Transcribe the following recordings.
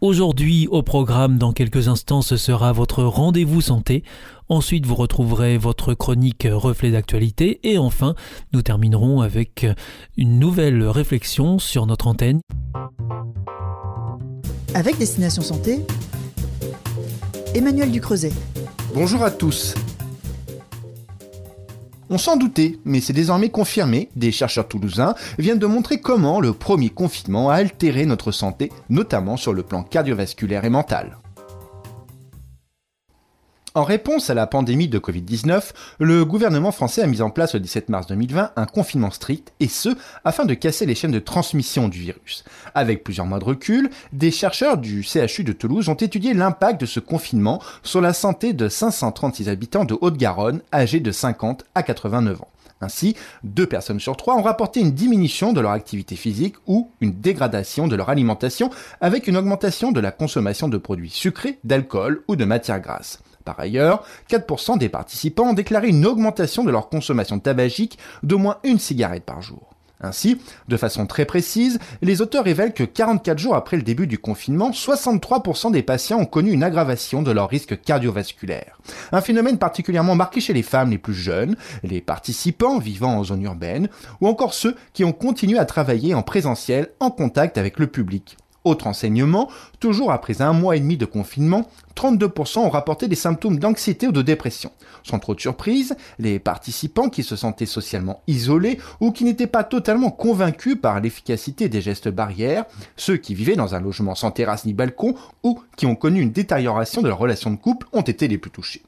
Aujourd'hui, au programme, dans quelques instants, ce sera votre rendez-vous santé. Ensuite, vous retrouverez votre chronique reflet d'actualité. Et enfin, nous terminerons avec une nouvelle réflexion sur notre antenne. Avec Destination Santé, Emmanuel Ducreuset. Bonjour à tous. On s'en doutait, mais c'est désormais confirmé, des chercheurs toulousains viennent de montrer comment le premier confinement a altéré notre santé, notamment sur le plan cardiovasculaire et mental. En réponse à la pandémie de Covid-19, le gouvernement français a mis en place le 17 mars 2020 un confinement strict, et ce, afin de casser les chaînes de transmission du virus. Avec plusieurs mois de recul, des chercheurs du CHU de Toulouse ont étudié l'impact de ce confinement sur la santé de 536 habitants de Haute-Garonne âgés de 50 à 89 ans. Ainsi, deux personnes sur trois ont rapporté une diminution de leur activité physique ou une dégradation de leur alimentation avec une augmentation de la consommation de produits sucrés, d'alcool ou de matières grasses. Par ailleurs, 4% des participants ont déclaré une augmentation de leur consommation tabagique d'au moins une cigarette par jour. Ainsi, de façon très précise, les auteurs révèlent que 44 jours après le début du confinement, 63% des patients ont connu une aggravation de leur risque cardiovasculaire. Un phénomène particulièrement marqué chez les femmes les plus jeunes, les participants vivant en zone urbaine, ou encore ceux qui ont continué à travailler en présentiel en contact avec le public. Autre enseignement, toujours après un mois et demi de confinement, 32% ont rapporté des symptômes d'anxiété ou de dépression. Sans trop de surprise, les participants qui se sentaient socialement isolés ou qui n'étaient pas totalement convaincus par l'efficacité des gestes barrières, ceux qui vivaient dans un logement sans terrasse ni balcon ou qui ont connu une détérioration de leur relation de couple ont été les plus touchés.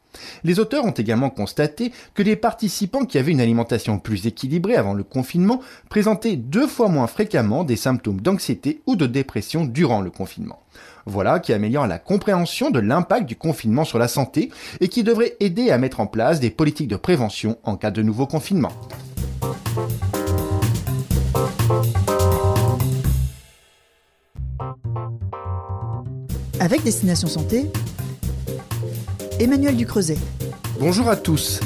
Les auteurs ont également constaté que les participants qui avaient une alimentation plus équilibrée avant le confinement présentaient deux fois moins fréquemment des symptômes d'anxiété ou de dépression durant le confinement. Voilà qui améliore la compréhension de l'impact du confinement sur la santé et qui devrait aider à mettre en place des politiques de prévention en cas de nouveau confinement. Avec Destination Santé, Emmanuel Ducreuset. Bonjour à tous.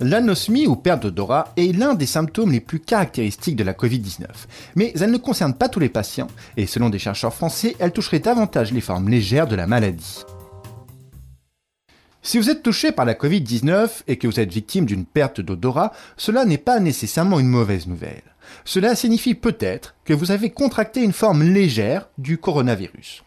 L'anosmie ou perte d'odorat est l'un des symptômes les plus caractéristiques de la Covid-19. Mais elle ne concerne pas tous les patients et selon des chercheurs français, elle toucherait davantage les formes légères de la maladie. Si vous êtes touché par la Covid-19 et que vous êtes victime d'une perte d'odorat, cela n'est pas nécessairement une mauvaise nouvelle. Cela signifie peut-être que vous avez contracté une forme légère du coronavirus.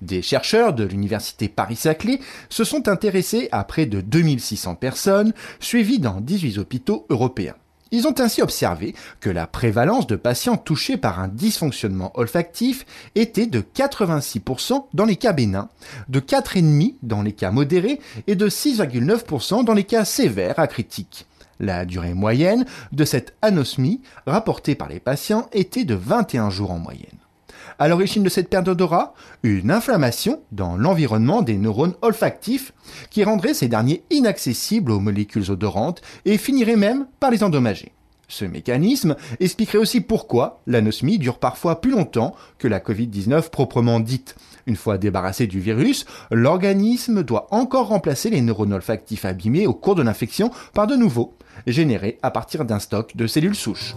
Des chercheurs de l'université Paris-Saclay se sont intéressés à près de 2600 personnes suivies dans 18 hôpitaux européens. Ils ont ainsi observé que la prévalence de patients touchés par un dysfonctionnement olfactif était de 86% dans les cas bénins, de 4,5% dans les cas modérés et de 6,9% dans les cas sévères à critiques. La durée moyenne de cette anosmie rapportée par les patients était de 21 jours en moyenne. À l'origine de cette perte d'odorat, une inflammation dans l'environnement des neurones olfactifs qui rendrait ces derniers inaccessibles aux molécules odorantes et finirait même par les endommager. Ce mécanisme expliquerait aussi pourquoi l'anosmie dure parfois plus longtemps que la Covid-19 proprement dite. Une fois débarrassé du virus, l'organisme doit encore remplacer les neurones olfactifs abîmés au cours de l'infection par de nouveaux, générés à partir d'un stock de cellules souches.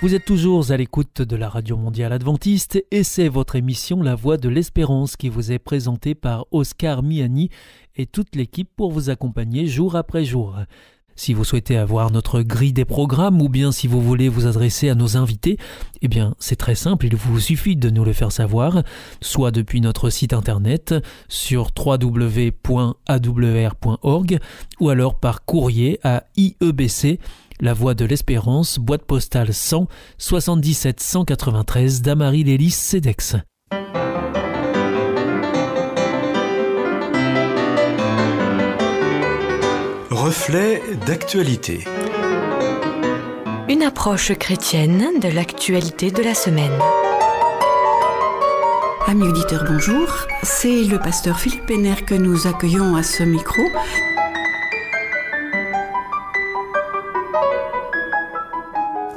Vous êtes toujours à l'écoute de la Radio Mondiale Adventiste et c'est votre émission La Voix de l'Espérance qui vous est présentée par Oscar Miani et toute l'équipe pour vous accompagner jour après jour. Si vous souhaitez avoir notre grille des programmes ou bien si vous voulez vous adresser à nos invités, eh bien c'est très simple, il vous suffit de nous le faire savoir, soit depuis notre site internet sur www.awr.org ou alors par courrier à IEBC la Voie de l'Espérance, boîte postale 100 77 193 Damary Lélis Cedex. Reflet d'actualité. Une approche chrétienne de l'actualité de la semaine. Amis auditeurs, bonjour. C'est le pasteur Philippe Penner que nous accueillons à ce micro.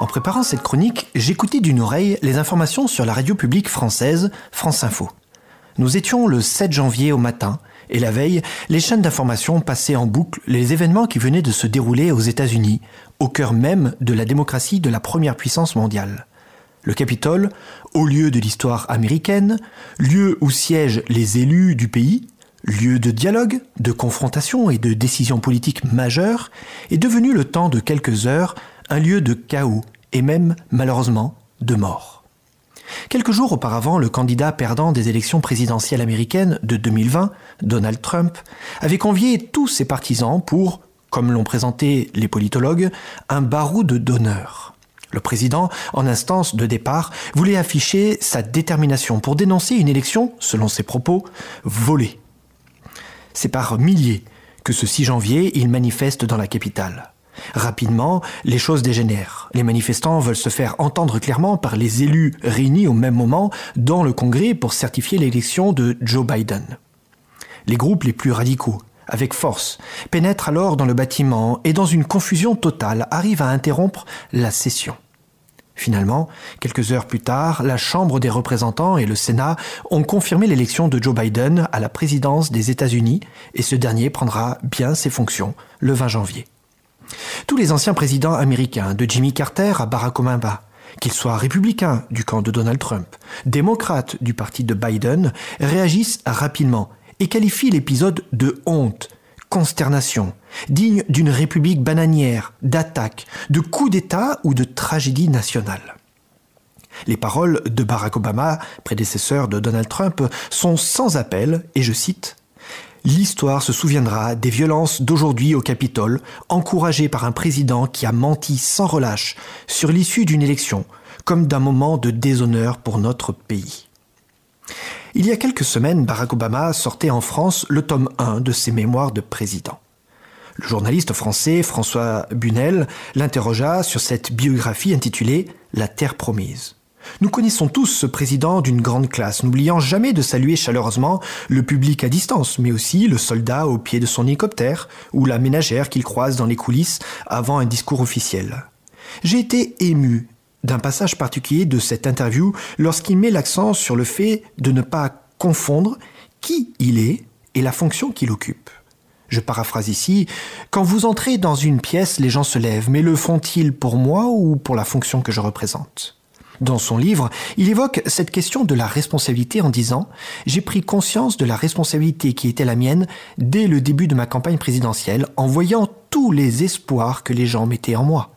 En préparant cette chronique, j'écoutais d'une oreille les informations sur la radio publique française France Info. Nous étions le 7 janvier au matin et la veille, les chaînes d'information passaient en boucle les événements qui venaient de se dérouler aux États-Unis, au cœur même de la démocratie de la première puissance mondiale. Le Capitole, haut lieu de l'histoire américaine, lieu où siègent les élus du pays, lieu de dialogue, de confrontation et de décisions politiques majeures, est devenu le temps de quelques heures un lieu de chaos et même, malheureusement, de mort. Quelques jours auparavant, le candidat perdant des élections présidentielles américaines de 2020, Donald Trump, avait convié tous ses partisans pour, comme l'ont présenté les politologues, un baroud d'honneur. Le président, en instance de départ, voulait afficher sa détermination pour dénoncer une élection, selon ses propos, volée. C'est par milliers que ce 6 janvier, il manifeste dans la capitale. Rapidement, les choses dégénèrent. Les manifestants veulent se faire entendre clairement par les élus réunis au même moment dans le Congrès pour certifier l'élection de Joe Biden. Les groupes les plus radicaux, avec force, pénètrent alors dans le bâtiment et dans une confusion totale arrivent à interrompre la session. Finalement, quelques heures plus tard, la Chambre des représentants et le Sénat ont confirmé l'élection de Joe Biden à la présidence des États-Unis et ce dernier prendra bien ses fonctions le 20 janvier. Tous les anciens présidents américains, de Jimmy Carter à Barack Obama, qu'ils soient républicains du camp de Donald Trump, démocrates du parti de Biden, réagissent rapidement et qualifient l'épisode de honte, consternation, digne d'une république bananière, d'attaque, de coup d'État ou de tragédie nationale. Les paroles de Barack Obama, prédécesseur de Donald Trump, sont sans appel, et je cite L'histoire se souviendra des violences d'aujourd'hui au Capitole, encouragées par un président qui a menti sans relâche sur l'issue d'une élection, comme d'un moment de déshonneur pour notre pays. Il y a quelques semaines, Barack Obama sortait en France le tome 1 de ses mémoires de président. Le journaliste français François Bunel l'interrogea sur cette biographie intitulée La Terre promise. Nous connaissons tous ce président d'une grande classe, n'oubliant jamais de saluer chaleureusement le public à distance, mais aussi le soldat au pied de son hélicoptère ou la ménagère qu'il croise dans les coulisses avant un discours officiel. J'ai été ému d'un passage particulier de cette interview lorsqu'il met l'accent sur le fait de ne pas confondre qui il est et la fonction qu'il occupe. Je paraphrase ici, quand vous entrez dans une pièce, les gens se lèvent, mais le font-ils pour moi ou pour la fonction que je représente? Dans son livre, il évoque cette question de la responsabilité en disant ⁇ J'ai pris conscience de la responsabilité qui était la mienne dès le début de ma campagne présidentielle en voyant tous les espoirs que les gens mettaient en moi.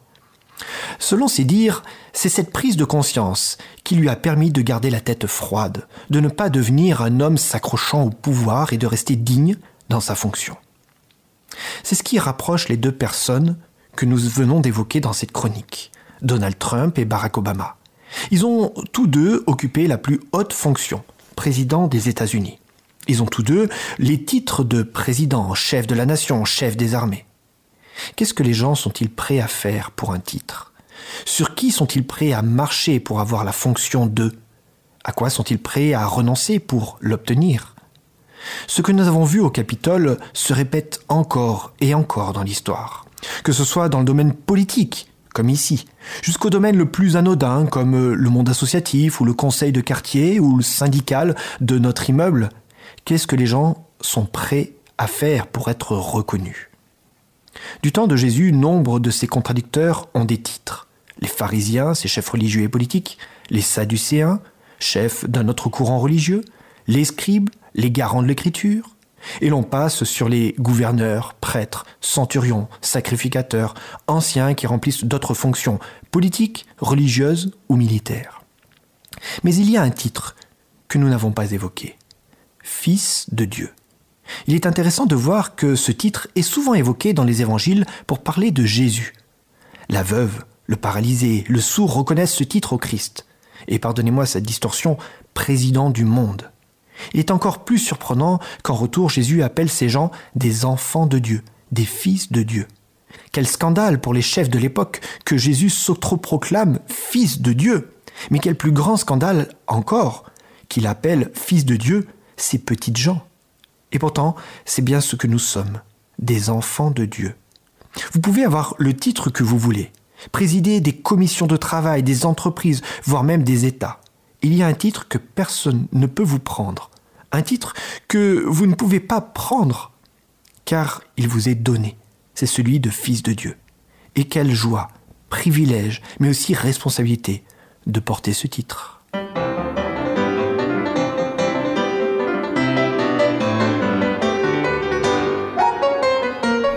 Selon ses dires, c'est cette prise de conscience qui lui a permis de garder la tête froide, de ne pas devenir un homme s'accrochant au pouvoir et de rester digne dans sa fonction. C'est ce qui rapproche les deux personnes que nous venons d'évoquer dans cette chronique, Donald Trump et Barack Obama. Ils ont tous deux occupé la plus haute fonction, président des États-Unis. Ils ont tous deux les titres de président, chef de la nation, chef des armées. Qu'est-ce que les gens sont-ils prêts à faire pour un titre? Sur qui sont-ils prêts à marcher pour avoir la fonction de? À quoi sont-ils prêts à renoncer pour l'obtenir? Ce que nous avons vu au Capitole se répète encore et encore dans l'histoire, que ce soit dans le domaine politique, comme ici, jusqu'au domaine le plus anodin, comme euh, le monde associatif ou le conseil de quartier ou le syndical de notre immeuble. Qu'est-ce que les gens sont prêts à faire pour être reconnus? Du temps de Jésus, nombre de ses contradicteurs ont des titres. Les pharisiens, ses chefs religieux et politiques, les sadducéens, chefs d'un autre courant religieux, les scribes, les garants de l'écriture, Et l'on passe sur les gouverneurs, prêtres, centurions, sacrificateurs, anciens qui remplissent d'autres fonctions politiques, religieuses ou militaires. Mais il y a un titre que nous n'avons pas évoqué. Fils de Dieu. Il est intéressant de voir que ce titre est souvent évoqué dans les évangiles pour parler de Jésus. La veuve, le paralysé, le sourd reconnaissent ce titre au Christ. Et pardonnez-moi cette distorsion, président du monde. Il est encore plus surprenant qu'en retour Jésus appelle ces gens des enfants de Dieu, des fils de Dieu. Quel scandale pour les chefs de l'époque que Jésus s'autoproclame fils de Dieu. Mais quel plus grand scandale encore qu'il appelle fils de Dieu ces petites gens. Et pourtant, c'est bien ce que nous sommes, des enfants de Dieu. Vous pouvez avoir le titre que vous voulez, présider des commissions de travail, des entreprises, voire même des États. Il y a un titre que personne ne peut vous prendre, un titre que vous ne pouvez pas prendre, car il vous est donné. C'est celui de Fils de Dieu. Et quelle joie, privilège, mais aussi responsabilité de porter ce titre.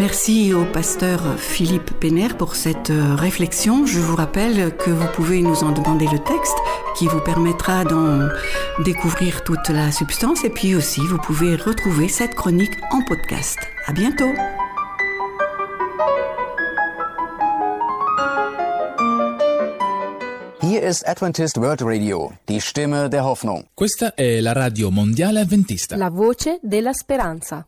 Merci au pasteur Philippe Péner pour cette euh, réflexion. Je vous rappelle que vous pouvez nous en demander le texte qui vous permettra d'en découvrir toute la substance et puis aussi vous pouvez retrouver cette chronique en podcast. À bientôt. Hier ist Adventist World Radio, die Stimme der Hoffnung. Questa è la radio mondiale adventista. La voce della speranza.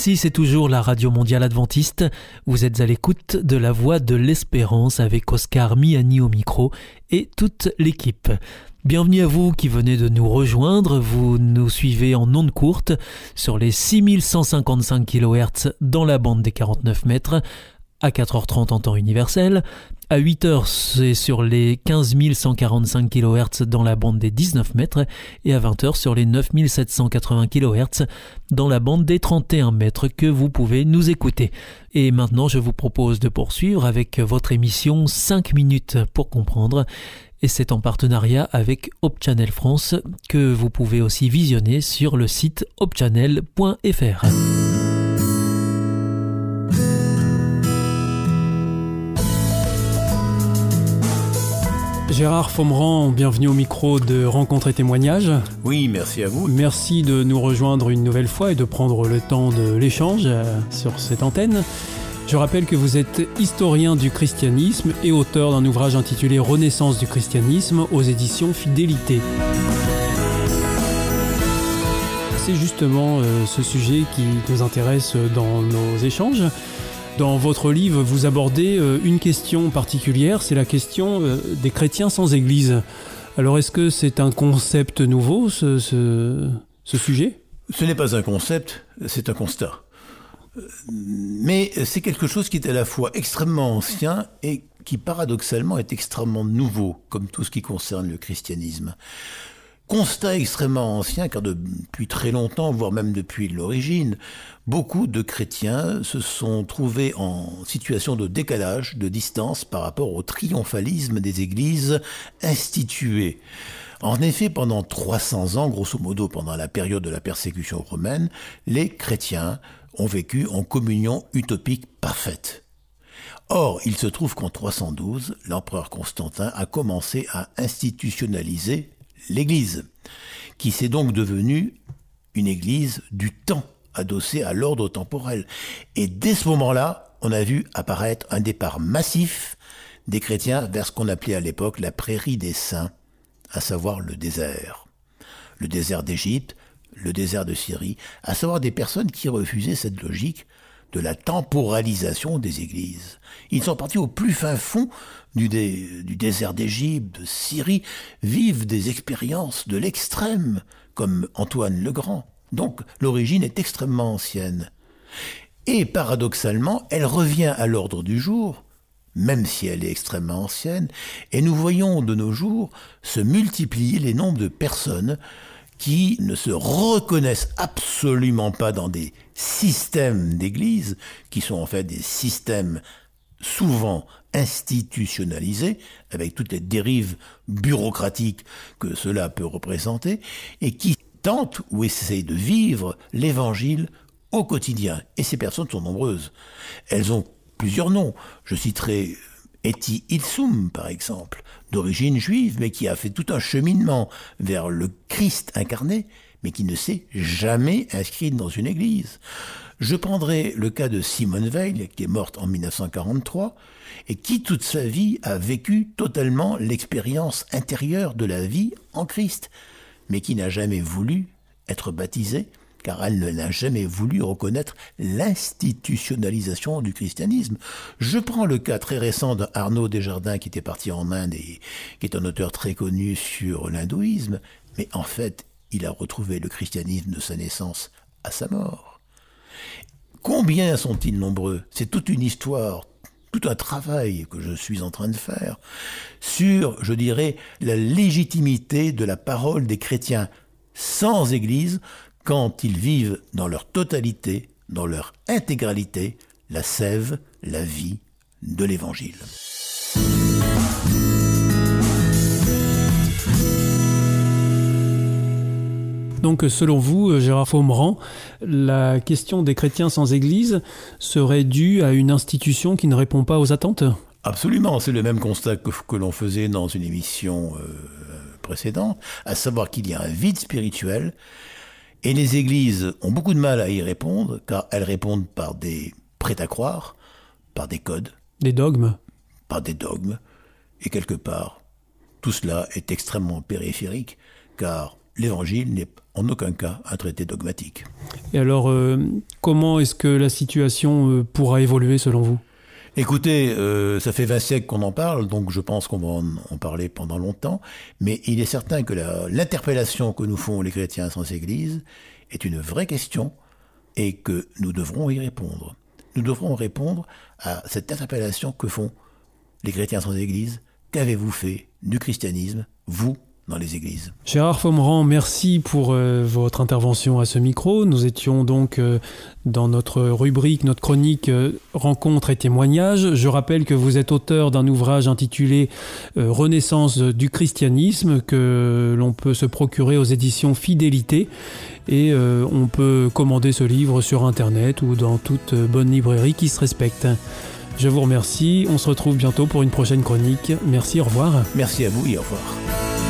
Ici, c'est toujours la Radio Mondiale Adventiste. Vous êtes à l'écoute de la Voix de l'Espérance avec Oscar Miani au micro et toute l'équipe. Bienvenue à vous qui venez de nous rejoindre. Vous nous suivez en ondes courtes sur les 6155 kHz dans la bande des 49 mètres à 4h30 en temps universel, à 8h, c'est sur les 15 145 kHz dans la bande des 19 mètres et à 20h sur les 9 780 kHz dans la bande des 31 mètres que vous pouvez nous écouter. Et maintenant, je vous propose de poursuivre avec votre émission 5 minutes pour comprendre. Et c'est en partenariat avec Hope Channel France que vous pouvez aussi visionner sur le site hopechannel.fr. Gérard Fomran, bienvenue au micro de Rencontre et témoignages. Oui, merci à vous. Merci de nous rejoindre une nouvelle fois et de prendre le temps de l'échange euh, sur cette antenne. Je rappelle que vous êtes historien du christianisme et auteur d'un ouvrage intitulé Renaissance du christianisme aux éditions Fidélité. C'est justement euh, ce sujet qui nous intéresse dans nos échanges. Dans votre livre, vous abordez euh, une question particulière, c'est la question euh, des chrétiens sans Église. Alors est-ce que c'est un concept nouveau, ce, sujet? Ce n'est pas un concept, c'est un constat. Mais c'est quelque chose qui est à la fois extrêmement ancien et qui paradoxalement est extrêmement nouveau, comme tout ce qui concerne le christianisme. Constat extrêmement ancien, car depuis très longtemps, voire même depuis l'origine, beaucoup de chrétiens se sont trouvés en situation de décalage, de distance par rapport au triomphalisme des églises instituées. En effet, pendant 300 ans, grosso modo pendant la période de la persécution romaine, les chrétiens ont vécu en communion utopique parfaite. Or, il se trouve qu'en 312, l'empereur Constantin a commencé à institutionnaliser l'Église, qui s'est donc devenue une Église du temps, adossée à l'ordre temporel. Et dès ce moment-là, on a vu apparaître un départ massif des chrétiens vers ce qu'on appelait à l'époque la prairie des saints, à savoir le désert. Le désert d'Égypte, le désert de Syrie, à savoir des personnes qui refusaient cette logique de la temporalisation des églises. Ils sont partis au plus fin fond du, désert d'Égypte, de Syrie, vivent des expériences de l'extrême, comme Antoine le Grand. Donc l'origine est extrêmement ancienne. Et paradoxalement, elle revient à l'ordre du jour, même si elle est extrêmement ancienne, et nous voyons de nos jours se multiplier les nombres de personnes qui ne se reconnaissent absolument pas dans des systèmes d'église, qui sont en fait des systèmes souvent institutionnalisés, avec toutes les dérives bureaucratiques que cela peut représenter, et qui tentent ou essayent de vivre l'évangile au quotidien. Et ces personnes sont nombreuses. Elles ont plusieurs noms. Je citerai Eti Ilsum, par exemple, d'origine juive, mais qui a fait tout un cheminement vers le Christ incarné, mais qui ne s'est jamais inscrite dans une église. Je prendrai le cas de Simone Veil, qui est morte en 1943, et qui toute sa vie a vécu totalement l'expérience intérieure de la vie en Christ, mais qui n'a jamais voulu être baptisée, car elle n'a jamais voulu reconnaître l'institutionnalisation du christianisme. Je prends le cas très récent d'Arnaud Desjardins qui était parti en Inde et qui est un auteur très connu sur l'hindouisme, mais en fait, il a retrouvé le christianisme de sa naissance à sa mort. Combien sont-ils nombreux? C'est toute une histoire, tout un travail que je suis en train de faire sur, je dirais, la légitimité de la parole des chrétiens sans Église quand ils vivent dans leur totalité, dans leur intégralité, la sève, la vie de l'Évangile. Donc selon vous, Gérard Faumerand, la question des chrétiens sans Église serait due à une institution qui ne répond pas aux attentes? Absolument, c'est le même constat que, l'on faisait dans une émission euh, précédente, à savoir qu'il y a un vide spirituel et les églises ont beaucoup de mal à y répondre, car elles répondent par des prêts à croire, par des codes. Des dogmes? Par des dogmes. Et quelque part, tout cela est extrêmement périphérique, car l'évangile n'est en aucun cas un traité dogmatique. Et alors, euh, comment est-ce que la situation euh, pourra évoluer selon vous? Écoutez, euh, ça fait 20 siècles qu'on en parle, donc je pense qu'on va en, parler pendant longtemps, mais il est certain que l'interpellation que nous font les chrétiens sans Église est une vraie question et que nous devrons y répondre. Nous devrons répondre à cette interpellation que font les chrétiens sans Église. Qu'avez-vous fait du christianisme, vous, dans les églises. Gérard Fomerand, merci pour euh, votre intervention à ce micro. Nous étions donc euh, dans notre rubrique, notre chronique euh, Rencontres et témoignages. Je rappelle que vous êtes auteur d'un ouvrage intitulé Renaissance du christianisme que l'on peut se procurer aux éditions Fidélité. Et on peut commander ce livre sur Internet ou dans toute bonne librairie qui se respecte. Je vous remercie. On se retrouve bientôt pour une prochaine chronique. Merci, au revoir. Merci à vous et au revoir.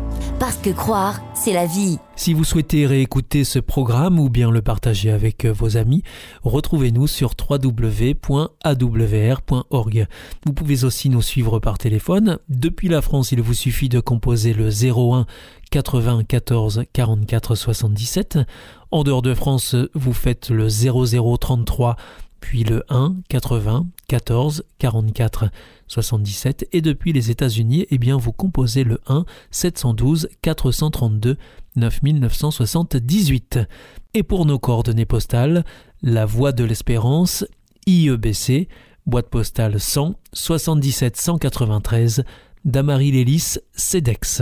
Parce que croire, c'est la vie. Si vous souhaitez réécouter ce programme ou bien le partager avec euh, vos amis, retrouvez-nous sur www.awr.org. Vous pouvez aussi nous suivre par téléphone. Depuis la France, il vous suffit de composer le 01 94 44 77. En dehors de France, vous faites le 0033 puis le 1 80 14 44 77 et depuis les États-Unis, eh bien vous composez le 1 712 432 9978. Et pour nos coordonnées postales, la Voie de l'Espérance, IEBC, boîte postale 100 77 193, Damary Lélis, CEDEX.